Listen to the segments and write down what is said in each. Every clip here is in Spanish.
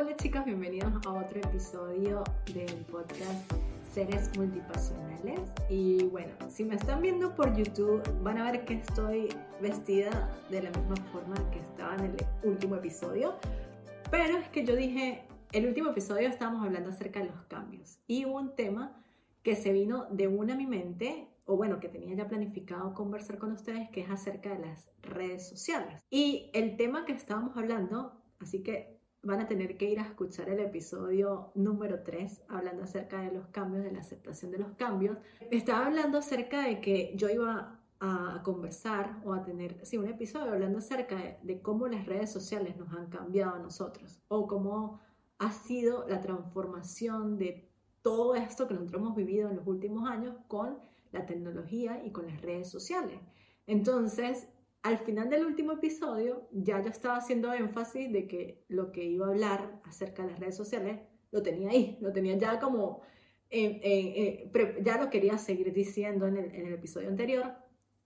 Hola chicas, bienvenidos a otro episodio del podcast Seres Multipasionales. Y bueno, si me están viendo por YouTube, van a ver que estoy vestida de la misma forma que estaba en el último episodio. Pero es que yo dije, el último episodio estábamos hablando acerca de los cambios. Y hubo un tema que se vino de una a mi mente o bueno, que tenía ya planificado conversar con ustedes, que es acerca de las redes sociales. Y el tema que estábamos hablando, así que van a tener que ir a escuchar el episodio número 3, hablando acerca de los cambios, de la aceptación de los cambios. Estaba hablando acerca de que yo iba a conversar o a tener, sí, un episodio hablando acerca de, de cómo las redes sociales nos han cambiado a nosotros o cómo ha sido la transformación de todo esto que nosotros hemos vivido en los últimos años con la tecnología y con las redes sociales. Entonces, al final del último episodio, ya yo estaba haciendo énfasis de que lo que iba a hablar acerca de las redes sociales lo tenía ahí, lo tenía ya como, ya lo quería seguir diciendo en el, episodio anterior,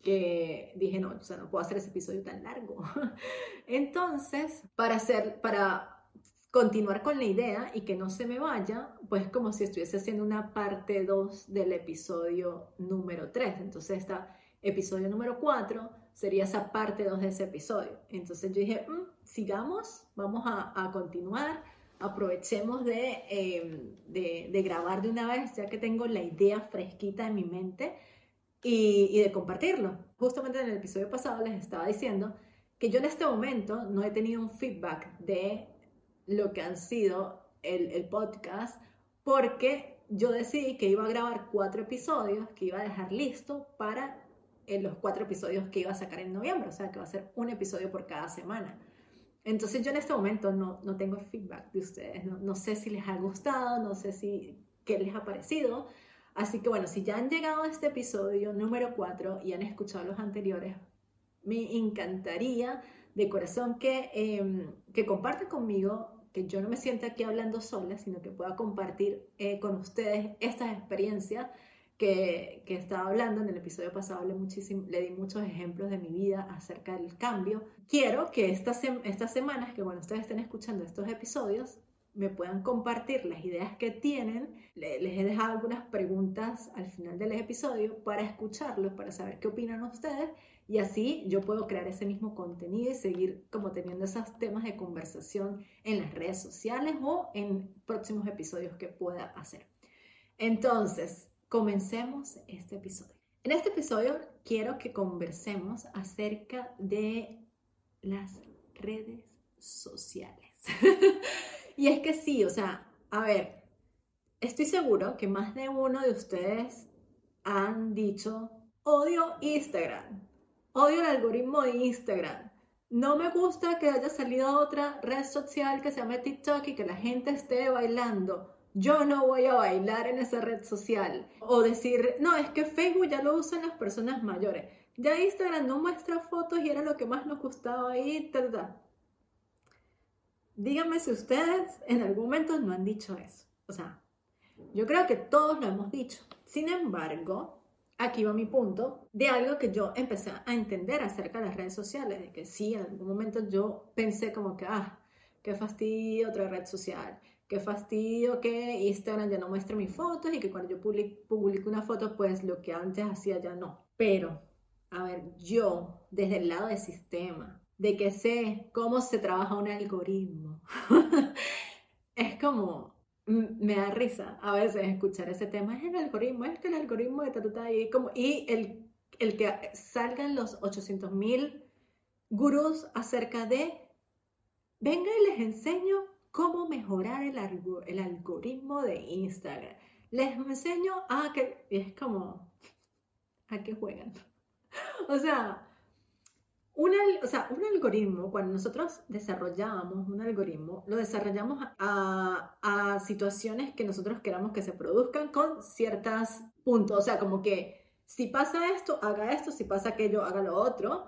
que dije, no, o sea, no puedo hacer ese episodio tan largo. Entonces, para hacer, para continuar con la idea y que no se me vaya, pues como si estuviese haciendo una parte 2 del episodio número 3. Entonces, esta episodio número 4 sería esa parte 2 de ese episodio. Entonces yo dije, mm, sigamos, vamos a, continuar, aprovechemos em, de, de, grabar de una vez, ya que tengo la idea fresquita en mi mente y, y de compartirlo. Justamente en el episodio pasado les estaba diciendo que yo en este momento no he tenido un feedback de lo que han sido el, podcast, porque yo decidí que iba a grabar cuatro episodios, que iba a dejar listo para en los cuatro episodios que iba a sacar en noviembre, o sea que va a ser un episodio por cada semana. Entonces yo en este momento no, no tengo feedback de ustedes, no, no, sé si les ha gustado, no sé si qué les ha parecido. Así que bueno, si ya han llegado a este episodio número 4 y han escuchado los anteriores, me encantaría de corazón que, eh, que compartan conmigo que yo no me sienta aquí hablando sola, sino que pueda compartir eh, con ustedes estas experiencias que, estaba hablando. En el episodio pasado le, muchísimo, le di muchos ejemplos de mi vida acerca del cambio. Quiero que estas, estas semanas, que bueno, ustedes estén escuchando estos episodios, me puedan compartir las ideas que tienen. Les he dejado algunas preguntas al final del episodio para escucharlos, para saber qué opinan ustedes y así yo puedo crear ese mismo contenido y seguir como teniendo esos temas de conversación en las redes sociales o en próximos episodios que pueda hacer. Entonces, comencemos este episodio. En este episodio quiero que conversemos acerca de las redes sociales. y es que sí, o sea, a ver, estoy seguro que más de uno de ustedes han dicho, odio Instagram, Odio el algoritmo de Instagram. No me gusta que haya salido otra red social que se llame TikTok y que la gente esté bailando. Yo no voy a bailar en esa red social. O decir, no, es que Facebook ya lo usan las personas mayores. Ya Instagram no muestra fotos y era lo que más nos gustaba ahí. ¿verdad? Díganme si ustedes en algún momento no han dicho eso. O sea, yo creo que todos lo hemos dicho. Sin embargo, aquí va mi punto, de algo que yo empecé a entender acerca de las redes sociales, de que sí, en algún momento yo pensé como que, ah, qué fastidio otra red social, qué fastidio que Instagram ya no muestre mis fotos y que cuando yo publico una foto, pues lo que antes hacía ya no. Pero, a ver, yo, desde el lado del sistema, de que sé cómo se trabaja un algoritmo, es como, me da risa a veces escuchar ese tema, es el algoritmo, es que el algoritmo de tatuta y como, y el, el que salgan los 800 mil gurús acerca de, venga y les enseño cómo mejorar el, el algoritmo de Instagram. Les enseño a que, es como, a qué juegan. o sea, un, o sea, un algoritmo, cuando nosotros desarrollamos un algoritmo, lo desarrollamos a, a situaciones que nosotros queramos que se produzcan con ciertos puntos. O sea, como que si pasa esto, haga esto, si pasa aquello, haga lo otro.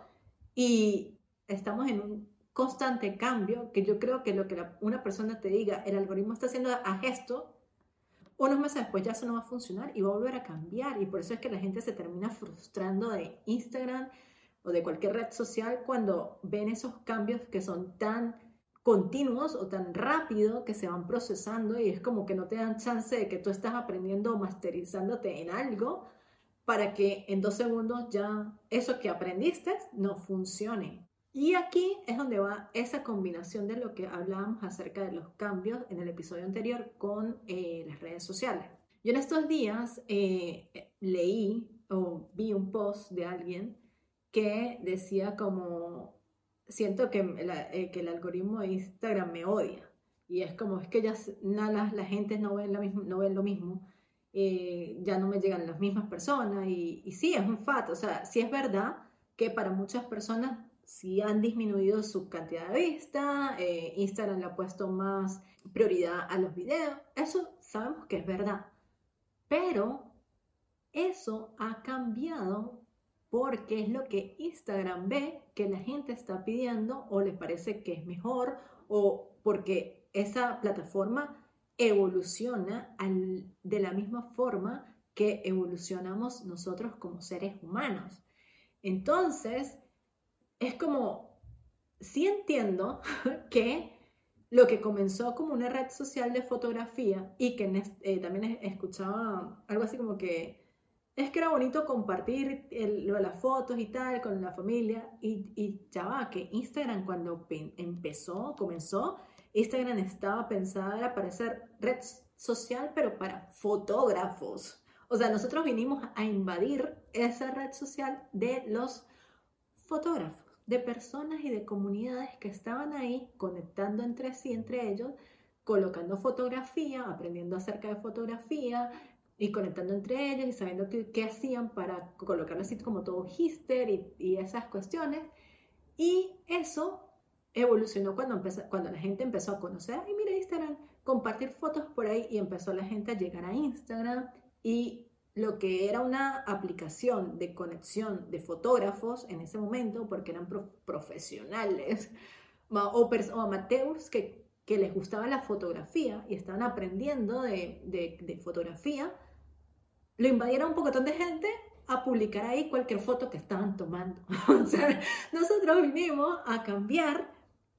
Y estamos en un constante cambio que yo creo que lo que una persona te diga, el algoritmo está haciendo a gesto, unos meses después ya eso no va a funcionar y va a volver a cambiar. Y por eso es que la gente se termina frustrando de Instagram o de cualquier red social cuando ven esos cambios que son tan continuos o tan rápido que se van procesando y es como que no te dan chance de que tú estás aprendiendo o masterizándote en algo para que en dos segundos ya eso que aprendiste no funcione. Y aquí es donde va esa combinación de lo que hablábamos acerca de los cambios en el episodio anterior con eh, las redes sociales. Yo en estos días eh, leí o vi un post de alguien que decía como siento que, eh, que el algoritmo de Instagram me odia. Y es como, es que ya nada, la gente no ve, la no ve lo mismo, ya no me llegan las mismas personas. Y, y sí, es un fato, o sea, sí es verdad que para muchas personas sí han disminuido su cantidad de vista, eh, Instagram le ha puesto más prioridad a los videos, eso sabemos que es verdad. Pero eso ha cambiado porque es lo que Instagram ve que la gente está pidiendo o les parece que es mejor o porque esa plataforma evoluciona de la misma forma que evolucionamos nosotros como seres humanos. Entonces, es como, sí entiendo que lo que comenzó como una red social de fotografía y que eh, también escuchaba algo así como que es que era bonito compartir las fotos y tal con la familia. Y, ya va, que Instagram cuando empezó, comenzó, Instagram estaba pensada para ser red social, pero para fotógrafos. O sea, nosotros vinimos a invadir esa red social de los fotógrafos, de personas y de comunidades que estaban ahí conectando entre sí, entre ellos, colocando fotografía, aprendiendo acerca de fotografía, y conectando entre ellos y sabiendo qué, hacían para colocarlo así como todo hister y, y, esas cuestiones. Y eso evolucionó cuando, empezó, cuando la gente empezó a conocer, y mira Instagram, compartir fotos por ahí y empezó la gente a llegar a Instagram y lo que era una aplicación de conexión de fotógrafos en ese momento, porque eran profesionales o, o amateurs que, que, les gustaba la fotografía y estaban aprendiendo de, fotografía, lo invadieron un pocotón de gente a publicar ahí cualquier foto que estaban tomando. o sea, nosotros vinimos a cambiar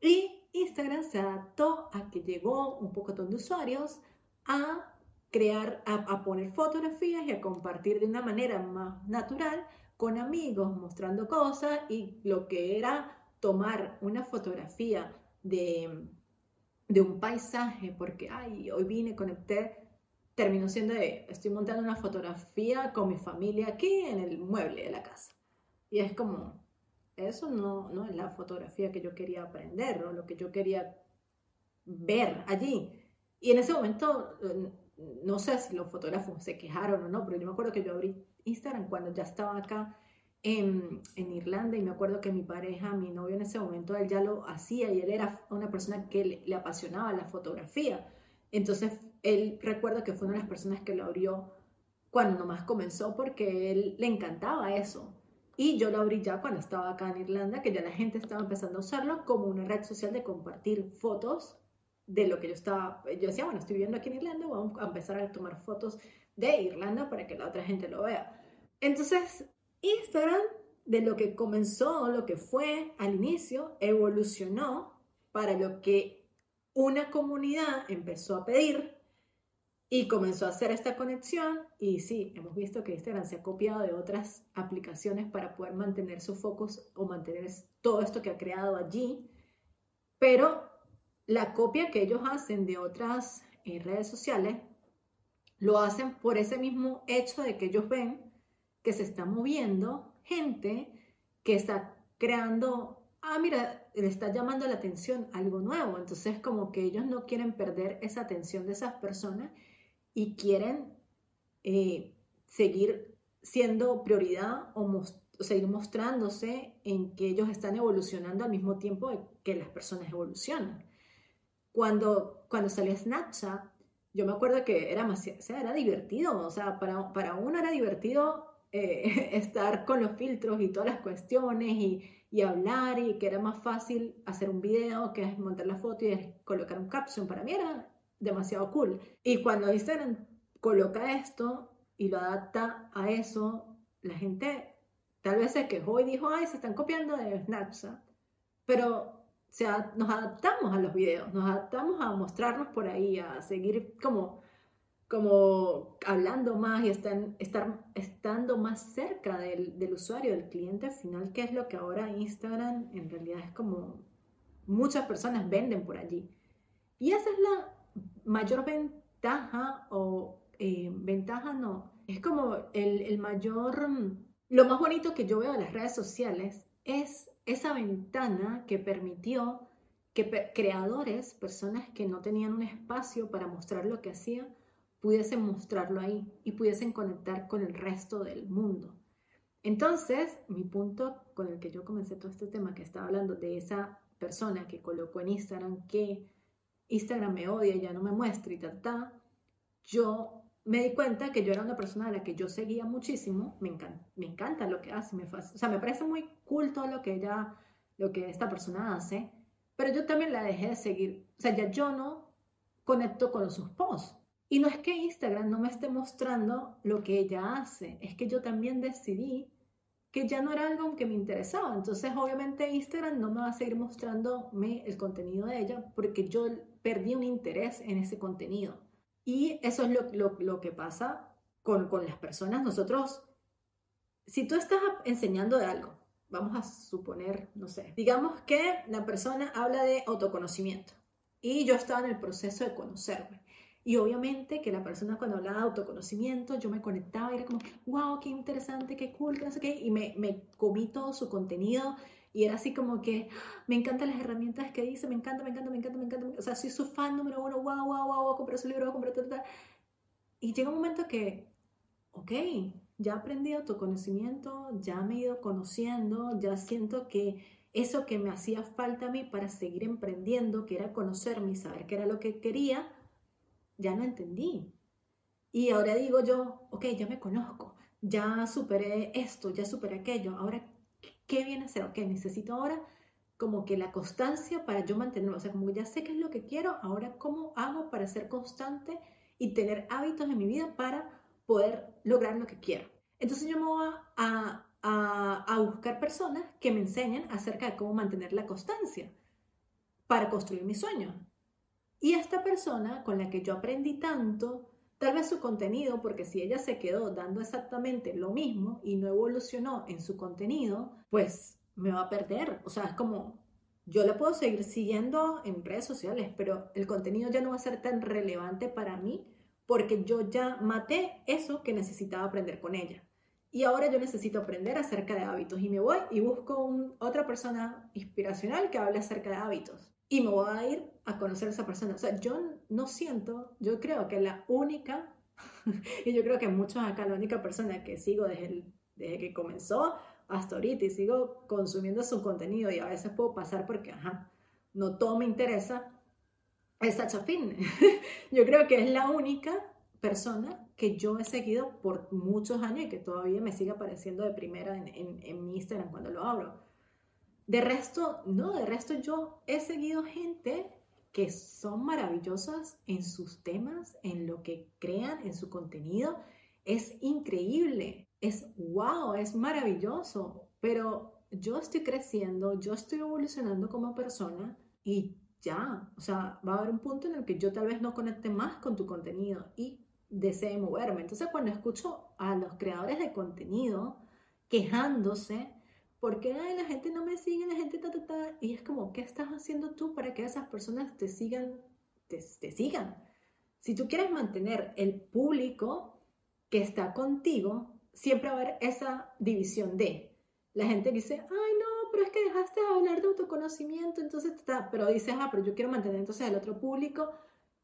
y Instagram se adaptó a que llegó un pocotón de usuarios a crear, a, poner fotografías y a compartir de una manera más natural con amigos, mostrando cosas y lo que era tomar una fotografía de, de un paisaje, porque, ay, hoy vine, conecté terminó siendo de, estoy montando una fotografía con mi familia aquí en el mueble de la casa. Y es como, eso no, no es la fotografía que yo quería aprender o lo que yo quería ver allí. Y en ese momento, no sé si los fotógrafos se quejaron o no, pero yo me acuerdo que yo abrí Instagram cuando ya estaba acá en, en, Irlanda y me acuerdo que mi pareja, mi novio en ese momento, él ya lo hacía y él era una persona que le, apasionaba la fotografía. Entonces él recuerda que fue una de las personas que lo abrió cuando nomás comenzó porque él le encantaba eso. Y yo lo abrí ya cuando estaba acá en Irlanda, que ya la gente estaba empezando a usarlo como una red social de compartir fotos de lo que yo estaba. Yo decía, bueno, estoy viviendo aquí en Irlanda, vamos a empezar a tomar fotos de Irlanda para que la otra gente lo vea. Entonces, Instagram, de lo que comenzó, lo que fue al inicio, evolucionó para lo que una comunidad empezó a pedir y comenzó a hacer esta conexión y sí, hemos visto que Instagram se ha copiado de otras aplicaciones para poder mantener su focus o mantener todo esto que ha creado allí, pero la copia que ellos hacen de otras eh, redes sociales lo hacen por ese mismo hecho de que ellos ven que se está moviendo gente que está creando, ah, mira, le está llamando la atención algo nuevo, entonces como que ellos no quieren perder esa atención de esas personas y quieren eh, seguir siendo prioridad o, seguir mostrándose en que ellos están evolucionando al mismo tiempo que las personas evolucionan. Cuando, cuando salía Snapchat, yo me acuerdo que era, o sea, era divertido, o sea, para, para uno era divertido eh, estar con los filtros y todas las cuestiones y, y, hablar y que era más fácil hacer un video que montar la foto y colocar un caption. Para mí era demasiado cool. Y cuando Instagram coloca esto y lo adapta a eso, la gente tal vez se quejó y dijo, ay, se están copiando de Snapchat. Pero sea, nos adaptamos a los videos, nos adaptamos a mostrarnos por ahí, a seguir como, como hablando más y estar, estar estando más cerca del, del usuario, del cliente final, que es lo que ahora Instagram en realidad es como muchas personas venden por allí. Y esa es la mayor ventaja o eh, ventaja no, es como el, el mayor, lo más bonito que yo veo de las redes sociales es esa ventana que permitió que creadores, personas que no tenían un espacio para mostrar lo que hacían, pudiesen mostrarlo ahí y pudiesen conectar con el resto del mundo. Entonces, mi punto con el que yo comencé todo este tema, que estaba hablando de esa persona que colocó en Instagram que Instagram me odia, ya no me muestra y tal, tal, yo me di cuenta que yo era una persona a la que yo seguía muchísimo, me encanta, me encanta lo que hace, me o sea, me parece muy cool todo lo que ella, lo que esta persona hace, pero yo también la dejé de seguir, o sea, ya yo no conecto con sus posts. Y no es que Instagram no me esté mostrando lo que ella hace, es que yo también decidí que ya no era algo que me interesaba. Entonces, obviamente, Instagram no me va a seguir mostrándome el contenido de ella porque yo perdí un interés en ese contenido. Y eso es lo, lo, que pasa con, con, las personas. Nosotros, si tú estás enseñando de algo, vamos a suponer, no sé, digamos que la persona habla de autoconocimiento y yo estaba en el proceso de conocerme. Y obviamente que la persona cuando hablaba de autoconocimiento, yo me conectaba y era como, wow, qué interesante, qué cool, no sé qué, y me, me comí todo su contenido y era así como que, me encantan las herramientas que dice, me encanta, me encanta, me encanta, me encanta. O sea, soy su fan número uno, wow, wow, wow, voy a comprar su libro, voy a comprar tal, tal. Y llega un momento que, ok, ya aprendí autoconocimiento, ya me he ido conociendo, ya siento que eso que me hacía falta a mí para seguir emprendiendo, que era conocerme y saber qué era lo que quería, ya no entendí. Y ahora digo yo, ok, ya me conozco, ya superé esto, ya superé aquello, ahora ¿Qué viene a ser? Ok, necesito ahora como que la constancia para yo mantenerlo. O sea, como que ya sé qué es lo que quiero, ahora cómo hago para ser constante y tener hábitos en mi vida para poder lograr lo que quiero. Entonces yo me voy a, a, a buscar personas que me enseñen acerca de cómo mantener la constancia para construir mi sueño. Y esta persona con la que yo aprendí tanto, Tal vez su contenido, porque si ella se quedó dando exactamente lo mismo y no evolucionó en su contenido, pues me va a perder. O sea, es como, yo la puedo seguir siguiendo en redes sociales, pero el contenido ya no va a ser tan relevante para mí porque yo ya maté eso que necesitaba aprender con ella. Y ahora yo necesito aprender acerca de hábitos y me voy y busco otra persona inspiracional que hable acerca de hábitos y me voy a ir a conocer a esa persona. O sea, yo no siento, yo creo que la única, y yo creo que muchos acá, la única persona que sigo desde, desde que comenzó hasta ahorita y sigo consumiendo su contenido y a veces puedo pasar porque, ajá, no todo me interesa, es Sacha Fitness. yo creo que es la única persona que yo he seguido por muchos años y que todavía me sigue apareciendo de primera en, en, en mi Instagram cuando lo abro. De resto, no, de resto yo he seguido gente que son maravillosas en sus temas, en lo que crean, en su contenido. Es increíble, es wow, es maravilloso, pero yo estoy creciendo, yo estoy evolucionando como persona y ya, o sea, va a haber un punto en el que yo tal vez no conecte más con tu contenido y desee moverme. Entonces, cuando escucho a los creadores de contenido quejándose porque la gente no me sigue, la gente ta, ta, ta. Y es como, ¿qué estás haciendo tú para que esas personas te sigan? Te, sigan. Si tú quieres mantener el público que está contigo, siempre va a haber esa división de la gente dice, ay no, pero es que dejaste de hablar de autoconocimiento, entonces está, pero dices, ah, pero yo quiero mantener entonces el otro público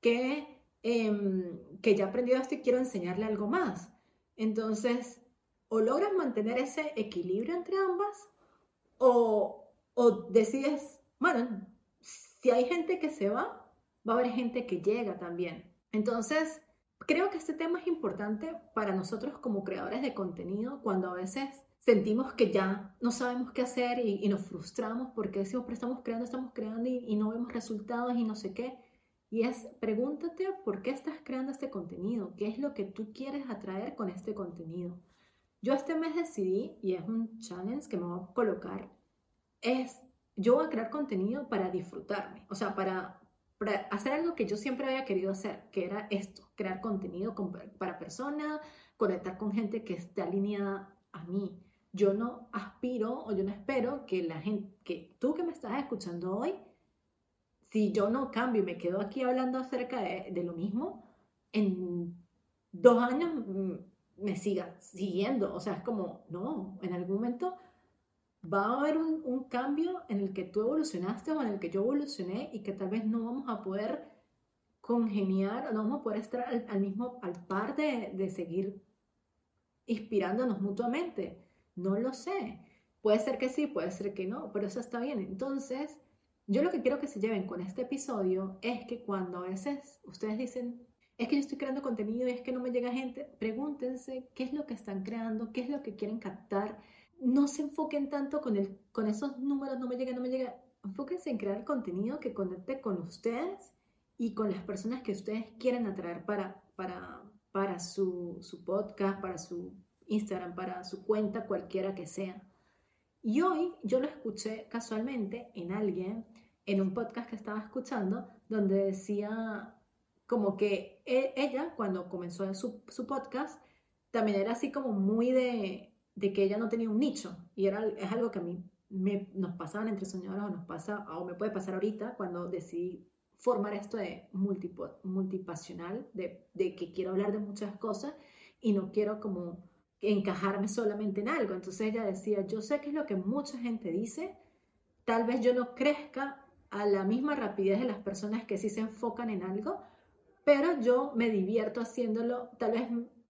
que, em, que ya aprendió esto y quiero enseñarle algo más. Entonces, o logras mantener ese equilibrio entre ambas o, decides, bueno, si hay gente que se va, va a haber gente que llega también. Entonces, creo que este tema es importante para nosotros como creadores de contenido cuando a veces sentimos que ya no sabemos qué hacer y, nos frustramos porque decimos, pero estamos creando, estamos creando y, no vemos resultados y no sé qué. Y es, pregúntate por qué estás creando este contenido, qué es lo que tú quieres atraer con este contenido. Yo este mes decidí, y es un challenge que me voy a colocar, es yo voy a crear contenido para disfrutarme, o sea, para, para hacer algo que yo siempre había querido hacer, que era esto, crear contenido para personas, conectar con gente que esté alineada a mí. Yo no aspiro o yo no espero que la gente, que tú que me estás escuchando hoy, si yo no cambio y me quedo aquí hablando acerca de, de lo mismo, en dos años mm, me siga siguiendo. O sea, es como, no, en algún momento va a haber un, un, cambio en el que tú evolucionaste o en el que yo evolucioné y que tal vez no vamos a poder congeniar no vamos a poder estar al, mismo, al par de, de seguir inspirándonos mutuamente. No lo sé. Puede ser que sí, puede ser que no, pero eso está bien. Entonces, yo lo que quiero que se lleven con este episodio es que cuando a veces ustedes dicen, es que yo estoy creando contenido y es que no me llega gente, pregúntense qué es lo que están creando, qué es lo que quieren captar. No se enfoquen tanto con, el, con esos números, no me llega, no me llega. Enfóquense en crear contenido que conecte con ustedes y con las personas que ustedes quieren atraer para, para, para su, su podcast, para su Instagram, para su cuenta, cualquiera que sea. Y hoy yo lo escuché casualmente en alguien, en un podcast que estaba escuchando, donde decía como que e, ella, cuando comenzó su, su podcast, también era así como muy de, de, que ella no tenía un nicho. Y era, es algo que a mí me, nos pasaban entre soñadoras o nos pasa, o me puede pasar ahorita, cuando decidí formar esto de multipasional, de, de que quiero hablar de muchas cosas y no quiero como encajarme solamente en algo. Entonces ella decía, yo sé que es lo que mucha gente dice, tal vez yo no crezca a la misma rapidez de las personas que sí se enfocan en algo, pero yo me divierto haciéndolo. Tal vez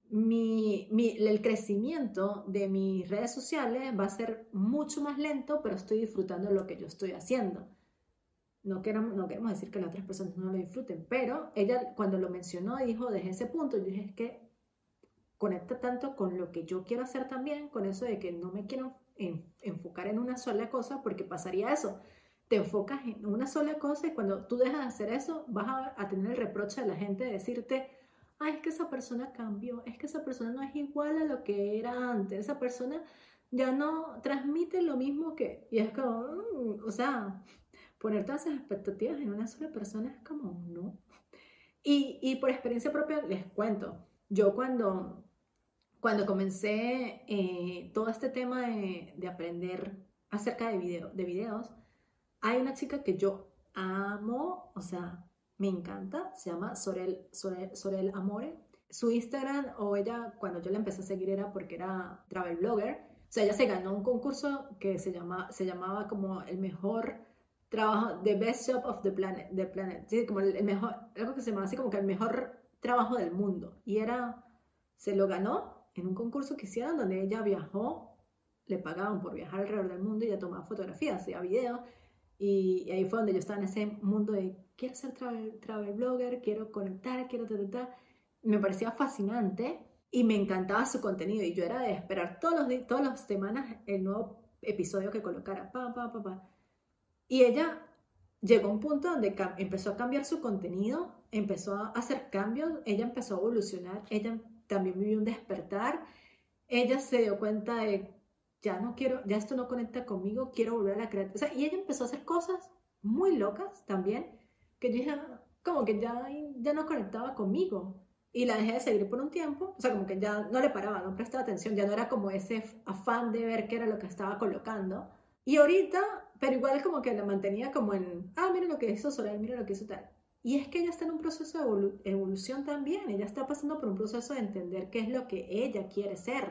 mi, el crecimiento de mis redes sociales va a ser mucho más lento, pero estoy disfrutando lo que yo estoy haciendo. No queremos, decir que las otras personas no lo disfruten, pero ella cuando lo mencionó dijo desde ese punto, yo dije es que conecta tanto con lo que yo quiero hacer también, con eso de que no me quiero enfocar en una sola cosa, porque pasaría eso te enfocas en una sola cosa y cuando tú dejas de hacer eso, vas a, tener el reproche de la gente de decirte, ay, es que esa persona cambió, es que esa persona no es igual a lo que era antes, esa persona ya no transmite lo mismo que, y es como, mm", o sea, poner todas esas expectativas en una sola persona es como, no. Y, y por experiencia propia les cuento, yo cuando, cuando comencé eh, todo este tema de, de aprender acerca de, video, de videos, hay una chica que yo amo, o sea, me encanta, se llama Sorel, Sorel, Amore. Su Instagram o ella, cuando yo la empecé a seguir era porque era travel blogger. O sea, ella se ganó un concurso que se, llama, se llamaba como el mejor trabajo, the best job of the planet, the planet. Sí, como el, mejor, algo que se llama así como que el mejor trabajo del mundo. Y era, se lo ganó en un concurso que hicieron donde ella viajó, le pagaban por viajar alrededor del mundo y ella tomaba fotografías, hacía videos y, ahí fue donde yo estaba en ese mundo de quiero ser travel, travel blogger, quiero conectar, quiero tratar. Me parecía fascinante y me encantaba su contenido. Y yo era de esperar todos los, todas las semanas el nuevo episodio que colocara. Pa, pa, pa, pa. Y ella llegó a un punto donde empezó a cambiar su contenido, empezó a hacer cambios, ella empezó a evolucionar, ella también vivió un despertar. Ella se dio cuenta de ya no quiero, ya esto no conecta conmigo, quiero volver a la creatividad. O sea, y ella empezó a hacer cosas muy locas también, que yo dije, como que ya, ya no conectaba conmigo. Y la dejé de seguir por un tiempo, o sea, como que ya no le paraba, no prestaba atención, ya no era como ese afán de ver qué era lo que estaba colocando. Y ahorita, pero igual como que la mantenía como en, ah, mira lo que hizo Soraya, mira lo que hizo tal. Y es que ella está en un proceso de evolución también, ella está pasando por un proceso de entender qué es lo que ella quiere ser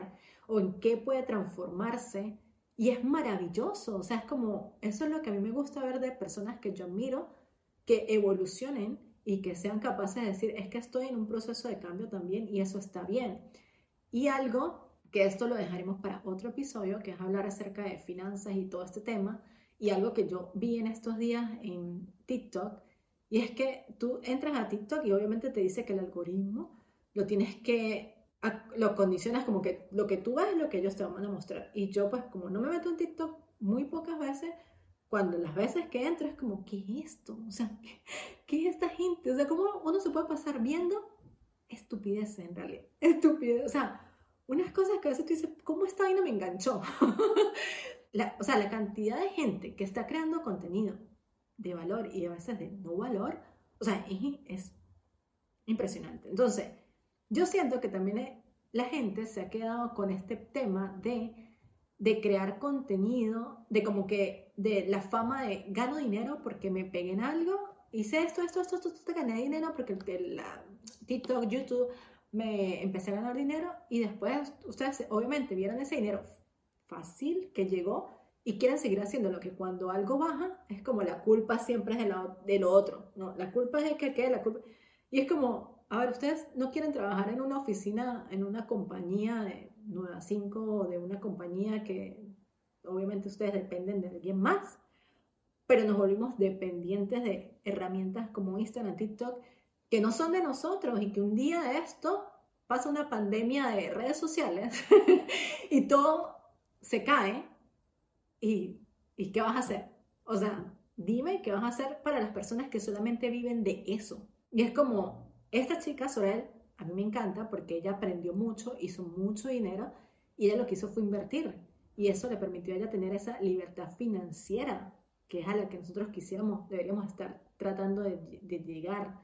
o en qué puede transformarse. Y es maravilloso, o sea, es como, eso es lo que a mí me gusta ver de personas que yo admiro, que evolucionen y que sean capaces de decir, es que estoy en un proceso de cambio también y eso está bien. Y algo que esto lo dejaremos para otro episodio, que es hablar acerca de finanzas y todo este tema, y algo que yo vi en estos días en TikTok, y es que tú entras a TikTok y obviamente te dice que el algoritmo lo tienes que lo condicionas como que lo que tú ves es lo que ellos te van a mostrar. Y yo pues como no me meto en TikTok muy pocas veces, cuando las veces que entro es como, ¿qué es esto? O sea, ¿qué, es esta gente? O sea, ¿cómo uno se puede pasar viendo estupidez en realidad? Estupidez, o sea, unas cosas que a veces tú dices, ¿cómo esta vaina me enganchó? la, o sea, la cantidad de gente que está creando contenido de valor y a veces de no valor, o sea, es, impresionante. Entonces, yo siento que también la gente se ha quedado con este tema de, de crear contenido, de como que, de la fama de gano dinero porque me pegué en algo, hice esto, esto, esto, esto, esto, gané dinero porque la, TikTok, YouTube, me empecé a ganar dinero y después ustedes obviamente vieron ese dinero fácil que llegó y quieren seguir haciendo lo que cuando algo baja es como la culpa siempre es de lo, de lo otro, ¿no? La culpa es de que quede la culpa. Y es como, a ver, ustedes no quieren trabajar en una oficina, en una compañía de 9 a 5 o de una compañía que obviamente ustedes dependen de alguien más, pero nos volvimos dependientes de herramientas como Instagram, TikTok, que no son de nosotros y que un día de esto pasa una pandemia de redes sociales y todo se cae y, y ¿qué vas a hacer? O sea, dime qué vas a hacer para las personas que solamente viven de eso. Y es como, esta chica, Sorel, a mí me encanta porque ella aprendió mucho, hizo mucho dinero y ella lo que hizo fue invertir. Y eso le permitió a ella tener esa libertad financiera, que es a la que nosotros quisiéramos, deberíamos estar tratando de, llegar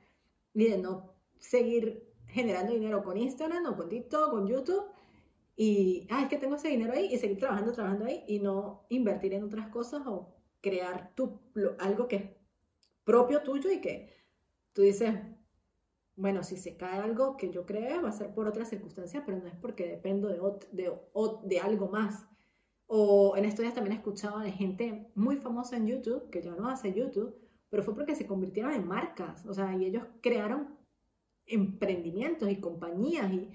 y de no seguir generando dinero con Instagram o con TikTok, con YouTube y, ah, es que tengo ese dinero ahí y seguir trabajando, trabajando ahí y no invertir en otras cosas o crear tu, algo que es propio tuyo y que tú dices, bueno, si se cae algo que yo creo va a ser por otra circunstancia, pero no es porque dependo de, de, de algo más. O en estos días también he escuchado de gente muy famosa en YouTube, que ya no hace YouTube, pero fue porque se convirtieron en marcas, o sea, y ellos crearon emprendimientos y compañías y,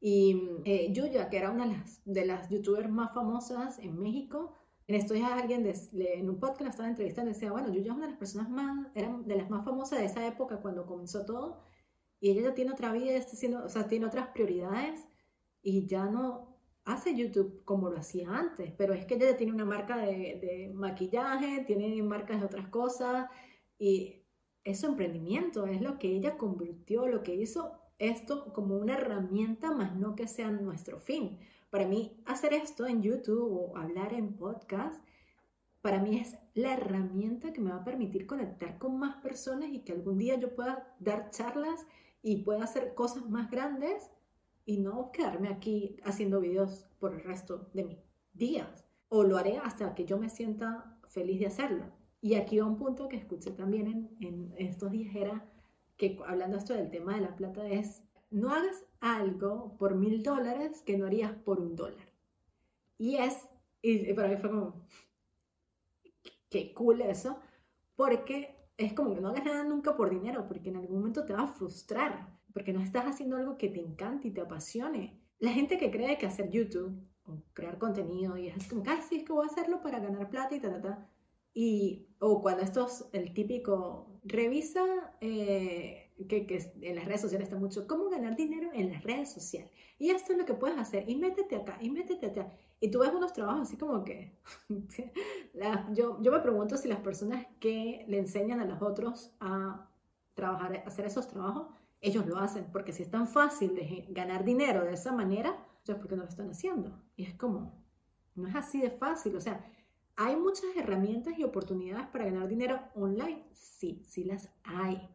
y eh, Yuya, que era una de las, de las youtubers más famosas en México, en estos días alguien de, en un podcast estaba entrevistando y decía, bueno, Yuya es una de las personas más, era de las más famosas de esa época cuando comenzó todo y ella ya tiene otra vida, está haciendo, o sea, tiene otras prioridades y ya no hace YouTube como lo hacía antes, pero es que ella ya tiene una marca de, de maquillaje, tiene marcas de otras cosas, y es su emprendimiento, es lo que ella convirtió, lo que hizo esto como una herramienta, más no que sea nuestro fin. Para mí, hacer esto en YouTube o hablar en podcast, para mí es la herramienta que me va a permitir conectar con más personas y que algún día yo pueda dar charlas y pueda hacer cosas más grandes y no quedarme aquí haciendo videos por el resto de mis días. O lo haré hasta que yo me sienta feliz de hacerlo. Y aquí va un punto que escuché también en, estos días, era que hablando esto del tema de la plata es, no hagas algo por mil dólares que no harías por un dólar. Y es, y para mí fue como, qué cool eso, porque es como que no hagas nada nunca por dinero, porque en algún momento te va a frustrar, porque no estás haciendo algo que te encante y te apasione. La gente que cree que hacer YouTube o crear contenido y es como, ay, sí, es que voy a hacerlo para ganar plata y ta, ta, ta. Y, o cuando esto es el típico, revisa, eh, que, que, en las redes sociales está mucho, cómo ganar dinero en las redes sociales. Y esto es lo que puedes hacer, y métete acá, y métete acá. Y tú ves unos trabajos así como que, yo, yo me pregunto si las personas que le enseñan a los otros a trabajar, a hacer esos trabajos, ellos lo hacen, porque si es tan fácil de ganar dinero de esa manera, entonces ¿por qué no lo están haciendo? Y es como, no es así de fácil, o sea, ¿Hay muchas herramientas y oportunidades para ganar dinero online? Sí, sí las hay,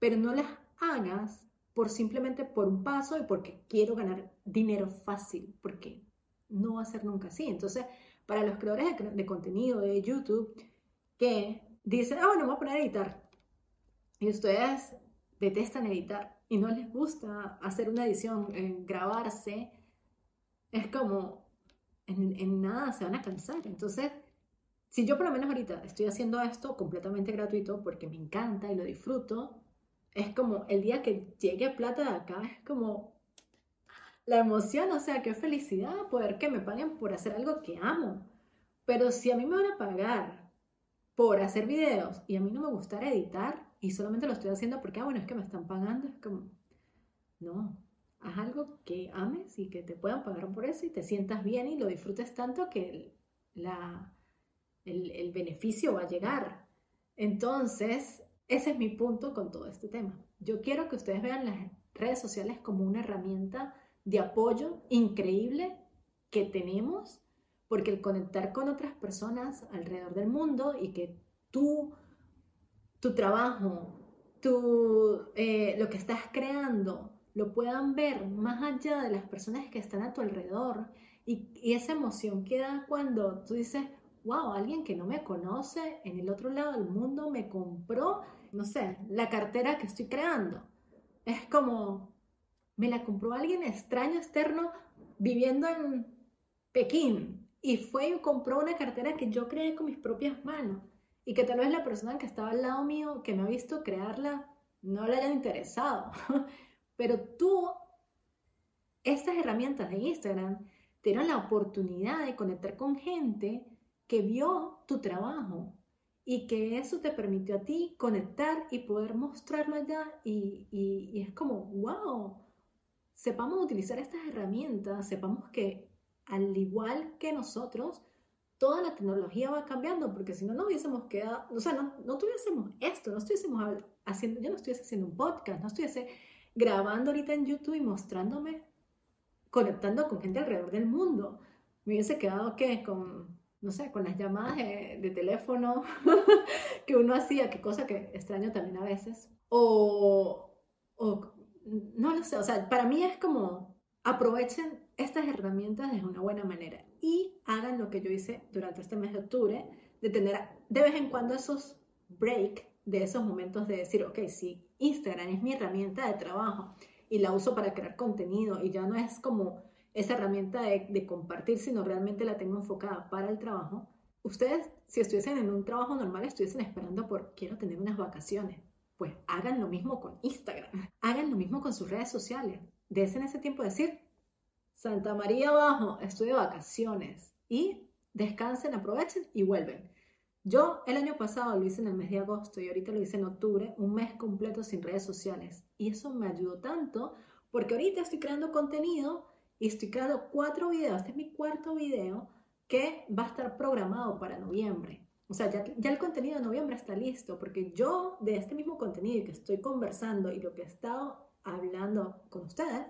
pero no las hagas por simplemente por un paso y porque quiero ganar dinero fácil, porque no va a ser nunca así. Entonces, para los creadores de, contenido de YouTube que dicen, ah, bueno, voy a poner a editar, y ustedes detestan editar y no les gusta hacer una edición, grabarse, es como, en, en nada se van a cansar. Entonces, si yo por lo menos ahorita estoy haciendo esto completamente gratuito porque me encanta y lo disfruto, es como el día que llegue plata de acá, es como la emoción, o sea, qué felicidad poder que me paguen por hacer algo que amo. Pero si a mí me van a pagar por hacer videos y a mí no me gustara editar y solamente lo estoy haciendo porque, ah, bueno, es que me están pagando, es como, no, haz algo que ames y que te puedan pagar por eso y te sientas bien y lo disfrutes tanto que la el, beneficio va a llegar. Entonces, ese es mi punto con todo este tema. Yo quiero que ustedes vean las redes sociales como una herramienta de apoyo increíble que tenemos porque el conectar con otras personas alrededor del mundo y que tú, tu trabajo, tu, eh, lo que estás creando, lo puedan ver más allá de las personas que están a tu alrededor y, esa emoción que da cuando tú dices, wow, alguien que no me conoce en el otro lado del mundo me compró, no sé, la cartera que estoy creando. Es como, me la compró alguien extraño, externo, viviendo en Pekín. Y fue y compró una cartera que yo creé con mis propias manos. Y que tal vez la persona que estaba al lado mío, que me ha visto crearla, no le haya interesado. Pero tú, estas herramientas de Instagram, te dieron la oportunidad de conectar con gente que vio tu trabajo y que eso te permitió a ti conectar y poder mostrarlo allá y, y, es como, wow, sepamos utilizar estas herramientas, sepamos que al igual que nosotros, toda la tecnología va cambiando, porque si no, no hubiésemos quedado, o sea, no, no tuviésemos esto, no estuviésemos haciendo, yo no estuviese haciendo un podcast, no estuviese grabando ahorita en YouTube y mostrándome, conectando con gente alrededor del mundo. Me hubiese quedado, ¿qué? Con no sé, con las llamadas de, teléfono que uno hacía, qué cosa que extraño también a veces. O, o, no lo sé, o sea, para mí es como aprovechen estas herramientas de una buena manera y hagan lo que yo hice durante este mes de octubre, de tener de vez en cuando esos break de esos momentos de decir, ok, si Instagram es mi herramienta de trabajo y la uso para crear contenido y ya no es como esa herramienta de, compartir, sino realmente la tengo enfocada para el trabajo. Ustedes, si estuviesen en un trabajo normal, estuviesen esperando por quiero tener unas vacaciones. Pues hagan lo mismo con Instagram, hagan lo mismo con sus redes sociales. Desen ese tiempo decir, Santa María abajo, estoy de vacaciones. Y descansen, aprovechen y vuelven. Yo el año pasado lo hice en el mes de agosto y ahorita lo hice en octubre, un mes completo sin redes sociales. Y eso me ayudó tanto porque ahorita estoy creando contenido y estoy creando cuatro videos, este es mi cuarto video que va a estar programado para noviembre. O sea, ya, ya el contenido de noviembre está listo, porque yo de este mismo contenido que estoy conversando y lo que he estado hablando con ustedes,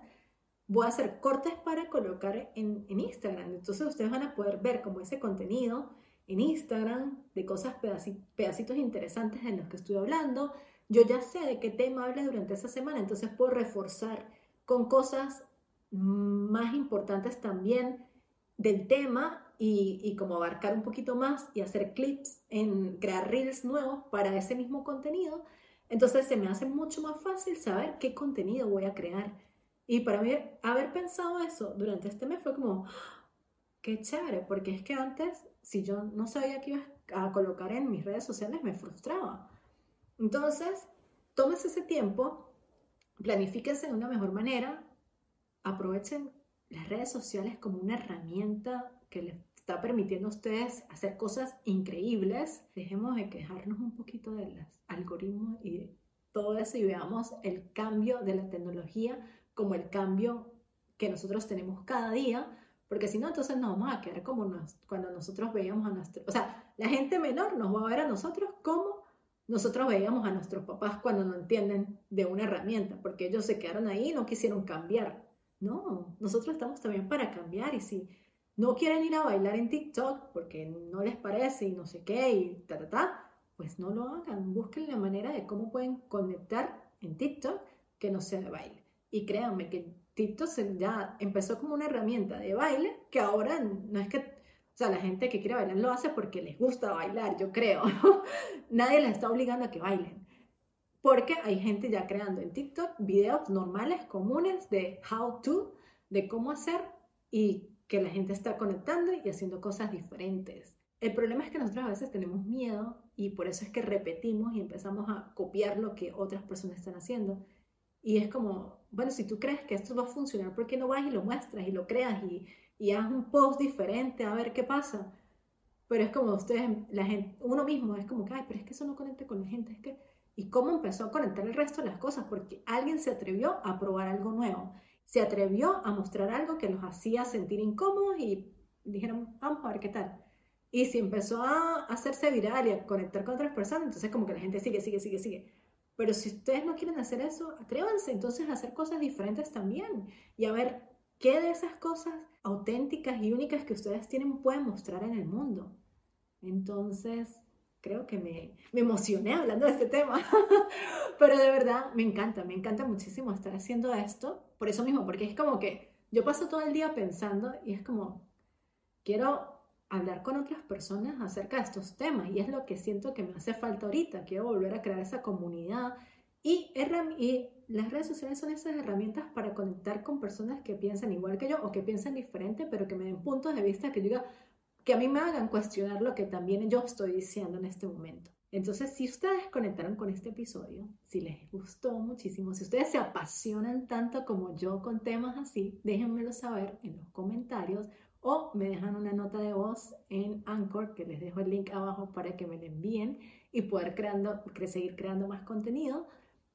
voy a hacer cortes para colocar en, en Instagram. Entonces ustedes van a poder ver como ese contenido en Instagram de cosas, pedacitos interesantes en los que estoy hablando. Yo ya sé de qué tema hables durante esa semana, entonces puedo reforzar con cosas más importantes también del tema y, y, como abarcar un poquito más y hacer clips, en crear reels nuevos para ese mismo contenido, entonces se me hace mucho más fácil saber qué contenido voy a crear. Y para mí haber pensado eso durante este mes fue como, qué chévere, porque es que antes, si yo no sabía qué iba a colocar en mis redes sociales, me frustraba. Entonces, tómese ese tiempo, planifíquese de una mejor manera, aprovechen las redes sociales como una herramienta que les está permitiendo a ustedes hacer cosas increíbles. Dejemos de quejarnos un poquito de los algoritmos y de todo eso y veamos el cambio de la tecnología como el cambio que nosotros tenemos cada día, porque si no, entonces nos vamos a quedar como cuando nosotros veíamos a nuestros, o sea, la gente menor nos va a ver a nosotros como nosotros veíamos a nuestros papás cuando no entienden de una herramienta, porque ellos se quedaron ahí y no quisieron cambiar. No, nosotros estamos también para cambiar y si no quieren ir a bailar en TikTok porque no les parece y no sé qué y ta, ta, ta, pues no lo hagan. Busquen la manera de cómo pueden conectar en TikTok que no sea de baile. Y créanme que TikTok ya empezó como una herramienta de baile que ahora no es que, o sea, la gente que quiere bailar lo hace porque les gusta bailar, yo creo. Nadie les está obligando a que bailen. Porque hay gente ya creando en TikTok videos normales, comunes de how to, de cómo hacer y que la gente está conectando y haciendo cosas diferentes. El problema es que nosotros a veces tenemos miedo y por eso es que repetimos y empezamos a copiar lo que otras personas están haciendo. Y es como, bueno, si tú crees que esto va a funcionar, ¿por qué no vas y lo muestras y lo creas y, y haz un post diferente a ver qué pasa? Pero es como ustedes, la gente, uno mismo es como que, ay, pero es que eso no conecta con la gente, es que y cómo empezó a conectar el resto de las cosas, porque alguien se atrevió a probar algo nuevo, se atrevió a mostrar algo que los hacía sentir incómodos y dijeron, vamos a ver qué tal. Y si empezó a hacerse viral y a conectar con otras personas, entonces como que la gente sigue, sigue, sigue, sigue. Pero si ustedes no quieren hacer eso, atrévanse entonces a hacer cosas diferentes también y a ver qué de esas cosas auténticas y únicas que ustedes tienen pueden mostrar en el mundo. Entonces, creo que me, me emocioné hablando de este tema, pero de verdad me encanta, me encanta muchísimo estar haciendo esto, por eso mismo, porque es como que yo paso todo el día pensando y es como, quiero hablar con otras personas acerca de estos temas y es lo que siento que me hace falta ahorita. Quiero volver a crear esa comunidad y, y, las redes sociales son esas herramientas para conectar con personas que piensan igual que yo o que piensan diferente, pero que me den puntos de vista que diga que a mí me hagan cuestionar lo que también yo estoy diciendo en este momento. Entonces, si ustedes conectaron con este episodio, si les gustó muchísimo, si ustedes se apasionan tanto como yo con temas así, déjenmelo saber en los comentarios o me dejan una nota de voz en Anchor, que les dejo el link abajo para que me la envíen y poder creando, seguir creando más contenido.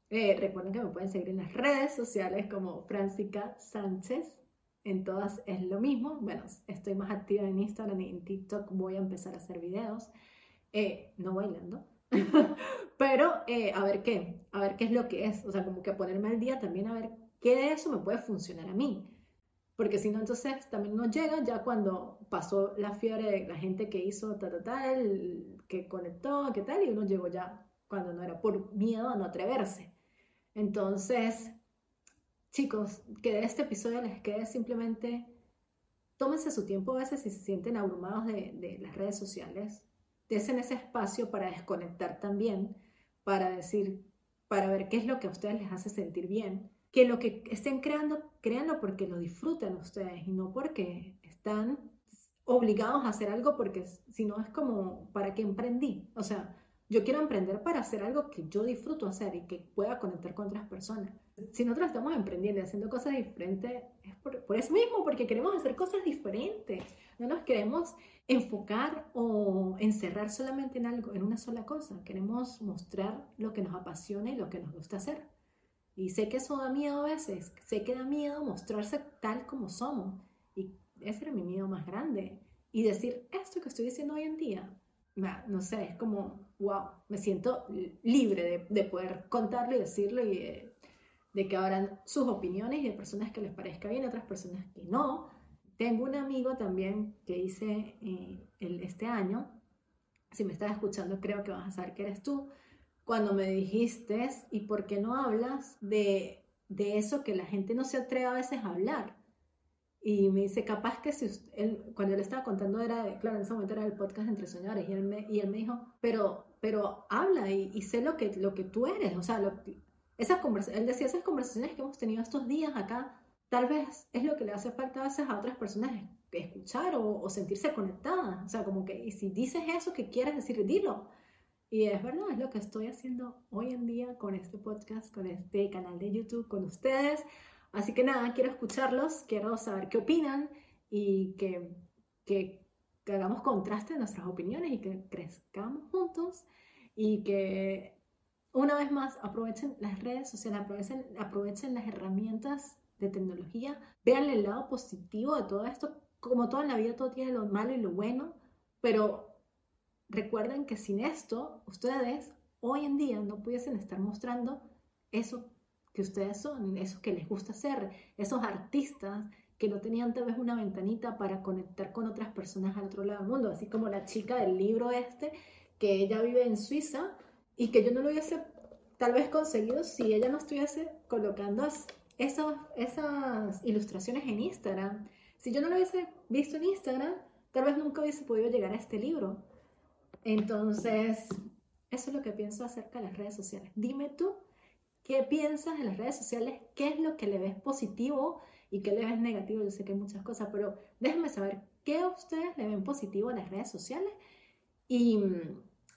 Eh, recuerden que me pueden seguir en las redes sociales como Francisca Sánchez. En todas es lo mismo. Bueno, estoy más activa en Instagram y en TikTok voy a empezar a hacer videos. Eh, no bailando. Pero eh, a ver qué, a ver qué es lo que es. O sea, como que ponerme al día también a ver qué de eso me puede funcionar a mí porque si no, entonces también nos llega ya cuando pasó la fiebre de la gente que hizo tal, tal, tal, que conectó, qué tal, y uno llegó ya cuando no era por miedo a no atreverse. Entonces, chicos, que de este episodio les quede simplemente, tómense su tiempo a veces si se sienten abrumados de, las redes sociales, desen ese espacio para desconectar también, para decir, para ver qué es lo que a ustedes les hace sentir bien que lo que estén creando, créanlo porque lo disfrutan ustedes y no porque están obligados a hacer algo porque si no es como, ¿para qué emprendí? O sea, yo quiero emprender para hacer algo que yo disfruto hacer y que pueda conectar con otras personas. Si nosotros estamos emprendiendo y haciendo cosas diferentes, es por, por, eso mismo, porque queremos hacer cosas diferentes. No nos queremos enfocar o encerrar solamente en algo, en una sola cosa. Queremos mostrar lo que nos apasiona y lo que nos gusta hacer. Y sé que eso da miedo a veces, sé que da miedo mostrarse tal como somos. Y ese era mi miedo más grande. Y decir esto que estoy diciendo hoy en día, no sé, es como, wow, me siento libre de, poder contarlo y decirlo y de, que habrán sus opiniones y de personas que les parezca bien, otras personas que no. Tengo un amigo también que hice eh, el, este año, si me estás escuchando creo que vas a saber que eres tú, cuando me dijiste, ¿y por qué no hablas de, de eso que la gente no se atreve a veces a hablar? Y me dice, capaz que si él, cuando él estaba contando, era, claro, en ese momento era el podcast Entre Soñadores, y él me, y él me dijo, pero, pero habla y, sé lo que, lo que tú eres, o sea, lo, esas él decía, esas conversaciones que hemos tenido estos días acá, tal vez es lo que le hace falta a veces a otras personas escuchar o, sentirse conectadas, o sea, como que, y si dices eso que quieres decir, dilo, y es verdad, es lo que estoy haciendo hoy en día con este podcast, con este canal de YouTube, con ustedes. Así que nada, quiero escucharlos, quiero saber qué opinan y que, que, hagamos contraste en nuestras opiniones y que crezcamos juntos y que una vez más aprovechen las redes sociales, aprovechen, aprovechen las herramientas de tecnología, vean el lado positivo de todo esto. Como toda en la vida, todo tiene lo malo y lo bueno, pero recuerden que sin esto, ustedes hoy en día no pudiesen estar mostrando eso que ustedes son, eso que les gusta hacer, esos artistas que no tenían tal vez una ventanita para conectar con otras personas al otro lado del mundo, así como la chica del libro este, que ella vive en Suiza y que yo no lo hubiese tal vez conseguido si ella no estuviese colocando esas, esas ilustraciones en Instagram. Si yo no lo hubiese visto en Instagram, tal vez nunca hubiese podido llegar a este libro. Entonces, eso es lo que pienso acerca de las redes sociales. Dime tú, ¿qué piensas de las redes sociales? ¿Qué es lo que le ves positivo y qué le ves negativo? Yo sé que hay muchas cosas, pero déjenme saber qué a ustedes le ven positivo a las redes sociales y,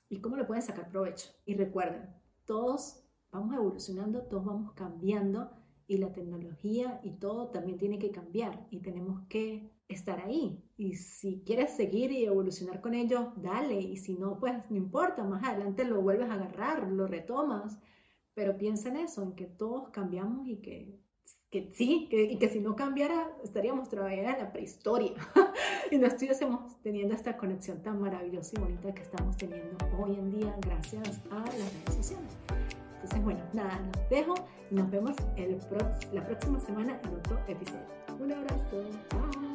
y cómo le pueden sacar provecho. Y recuerden, todos vamos evolucionando, todos vamos cambiando y la tecnología y todo también tiene que cambiar y tenemos que estar ahí. Y si quieres seguir y evolucionar con ello, dale. Y si no, pues no importa, más adelante lo vuelves a agarrar, lo retomas. Pero piensa en eso, en que todos cambiamos y que, que sí, que, y que si no cambiara, estaríamos todavía en la prehistoria. y no estuviésemos teniendo esta conexión tan maravillosa y bonita que estamos teniendo hoy en día gracias a las redes sociales. Entonces, bueno, nada, los dejo y nos vemos el la próxima semana en otro episodio. Un abrazo. Chao.